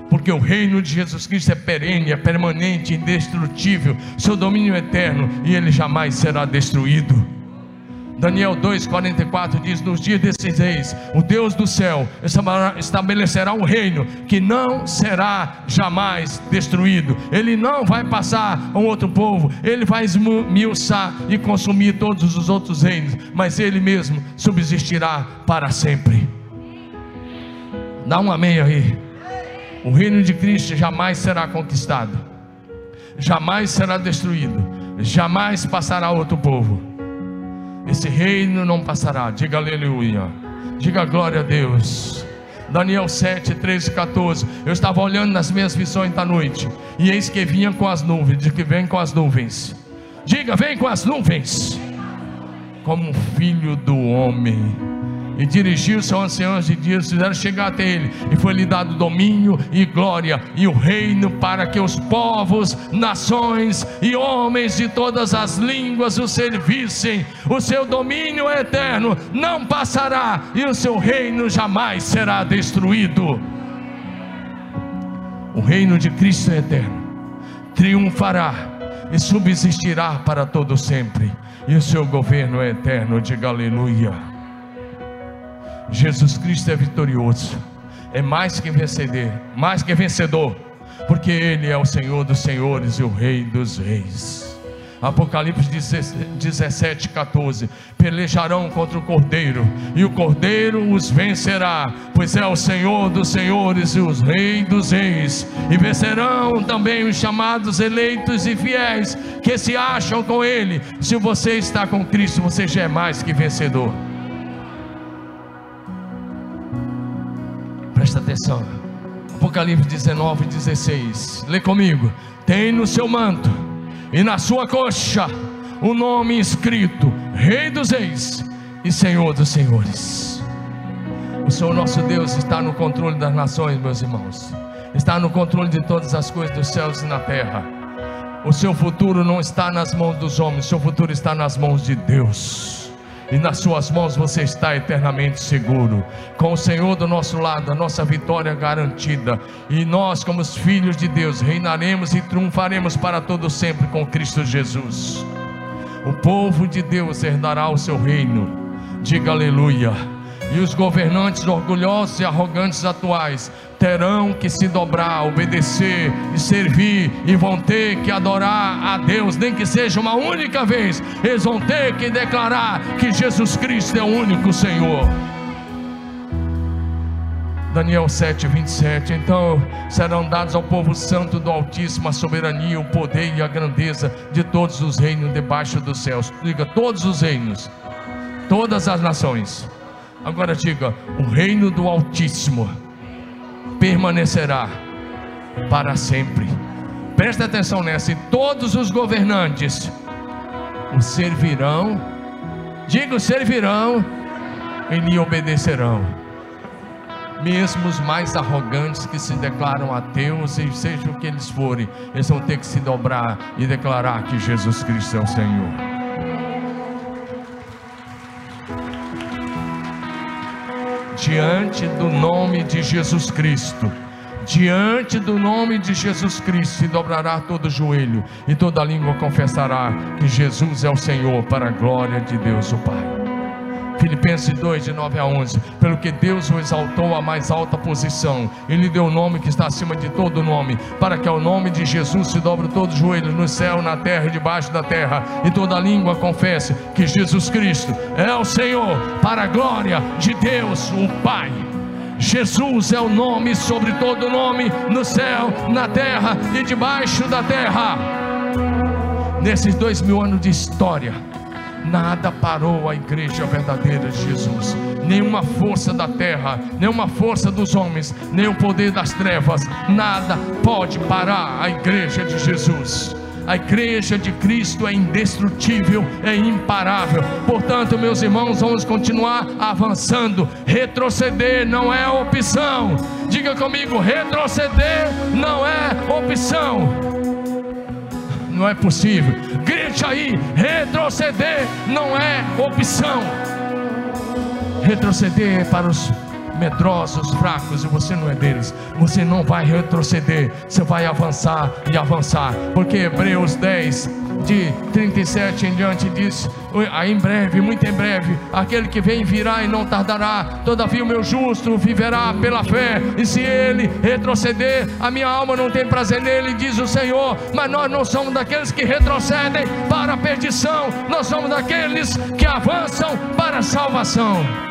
Porque o reino de Jesus Cristo é perene, é permanente, indestrutível, seu domínio é eterno e ele jamais será destruído. Daniel 2,44 diz: Nos dias desses reis, o Deus do céu estabelecerá um reino que não será jamais destruído. Ele não vai passar a um outro povo, ele vai esmiuçar e consumir todos os outros reinos, mas ele mesmo subsistirá para sempre. Dá um amém aí. O reino de Cristo jamais será conquistado, jamais será destruído, jamais passará a outro povo esse reino não passará. Diga aleluia. Diga glória a Deus. Daniel 7, 13 14. Eu estava olhando nas minhas visões da noite. E eis que vinha com as nuvens. Diga que vem com as nuvens. Diga, vem com as nuvens. Como filho do homem e dirigiu-se aos anciãos de dias, fizeram chegar até ele, e foi-lhe dado domínio e glória e o reino para que os povos, nações e homens de todas as línguas o servissem. O seu domínio é eterno, não passará, e o seu reino jamais será destruído. O reino de Cristo é eterno, triunfará e subsistirá para todo sempre, e o seu governo é eterno. Diga aleluia. Jesus Cristo é vitorioso, é mais que vencedor, mais que vencedor, porque Ele é o Senhor dos senhores e o Rei dos reis. Apocalipse 17, 14: Pelejarão contra o cordeiro, e o cordeiro os vencerá, pois é o Senhor dos senhores e os Rei dos reis, e vencerão também os chamados eleitos e fiéis que se acham com Ele. Se você está com Cristo, você já é mais que vencedor. Presta atenção. Apocalipse 19, 16. Lê comigo. Tem no seu manto e na sua coxa o nome escrito: Rei dos Reis e Senhor dos Senhores. O Senhor nosso Deus está no controle das nações, meus irmãos. Está no controle de todas as coisas dos céus e na terra. O seu futuro não está nas mãos dos homens, o seu futuro está nas mãos de Deus e nas Suas mãos você está eternamente seguro. Com o Senhor do nosso lado, a nossa vitória garantida, e nós, como os filhos de Deus, reinaremos e triunfaremos para todo sempre com Cristo Jesus. O povo de Deus herdará o seu reino. Diga aleluia. E os governantes orgulhosos e arrogantes atuais terão que se dobrar, obedecer e servir, e vão ter que adorar a Deus, nem que seja uma única vez, eles vão ter que declarar que Jesus Cristo é o único Senhor. Daniel 7, 27. Então serão dados ao povo santo do Altíssimo a soberania, o poder e a grandeza de todos os reinos debaixo dos céus. Diga, todos os reinos, todas as nações. Agora diga, o reino do Altíssimo permanecerá para sempre. Presta atenção nessa, e todos os governantes o servirão, digo servirão e lhe obedecerão. Mesmo os mais arrogantes que se declaram ateus, e seja o que eles forem, eles vão ter que se dobrar e declarar que Jesus Cristo é o Senhor. Diante do nome de Jesus Cristo. Diante do nome de Jesus Cristo se dobrará todo joelho e toda língua confessará que Jesus é o Senhor para a glória de Deus o Pai. Filipenses 2, de 9 a 11. Pelo que Deus o exaltou à mais alta posição, e lhe deu o nome que está acima de todo nome, para que ao nome de Jesus se dobre todo joelho no céu, na terra e debaixo da terra, e toda língua confesse que Jesus Cristo é o Senhor, para a glória de Deus o Pai. Jesus é o nome sobre todo nome, no céu, na terra e debaixo da terra. Nesses dois mil anos de história, Nada parou a igreja verdadeira de Jesus. Nenhuma força da terra, nenhuma força dos homens, nem o poder das trevas, nada pode parar a igreja de Jesus. A igreja de Cristo é indestrutível, é imparável. Portanto, meus irmãos, vamos continuar avançando. Retroceder não é opção. Diga comigo: retroceder não é opção não é possível. Grite aí: retroceder não é opção. Retroceder é para os medrosos, fracos, e você não é deles. Você não vai retroceder, você vai avançar e avançar, porque Hebreus 10, de 37 em diante diz: em breve, muito em breve, aquele que vem virá e não tardará. Todavia, o meu justo viverá pela fé, e se ele retroceder, a minha alma não tem prazer nele, diz o Senhor. Mas nós não somos daqueles que retrocedem para a perdição, nós somos daqueles que avançam para a salvação.